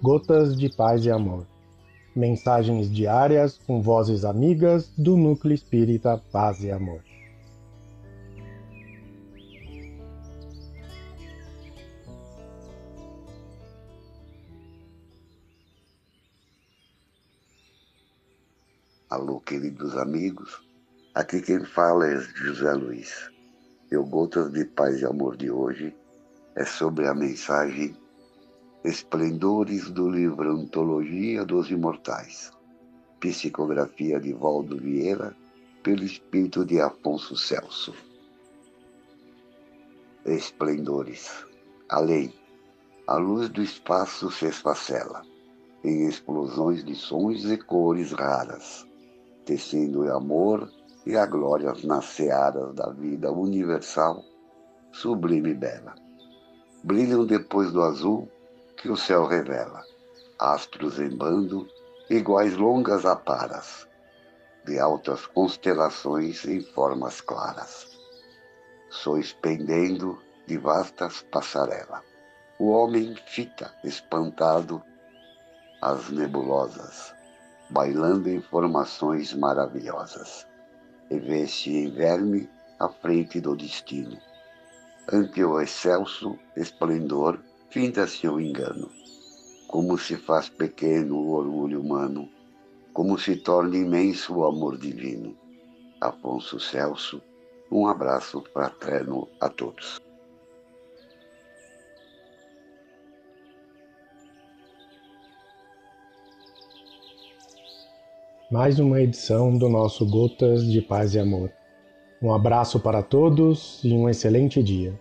Gotas de Paz e Amor. Mensagens diárias com vozes amigas do Núcleo Espírita Paz e Amor. Alô, queridos amigos. Aqui quem fala é José Luiz. O Gotas de Paz e Amor de hoje é sobre a mensagem Esplendores do livro Antologia dos Imortais, psicografia de Valdo Vieira, pelo espírito de Afonso Celso. Esplendores. Além, a luz do espaço se esfacela, em explosões de sons e cores raras, tecendo o amor e a glória nas searas da vida universal, sublime e bela brilham depois do azul que o céu revela, astros em bando, iguais longas aparas, de altas constelações em formas claras. Sois pendendo de vastas passarelas. O homem fita espantado as nebulosas, bailando em formações maravilhosas, e vê-se em verme à frente do destino ante o excelso esplendor, finda-se o engano. Como se faz pequeno o orgulho humano, como se torna imenso o amor divino. Afonso Celso, um abraço fraterno a todos. Mais uma edição do nosso Gotas de Paz e Amor. Um abraço para todos e um excelente dia.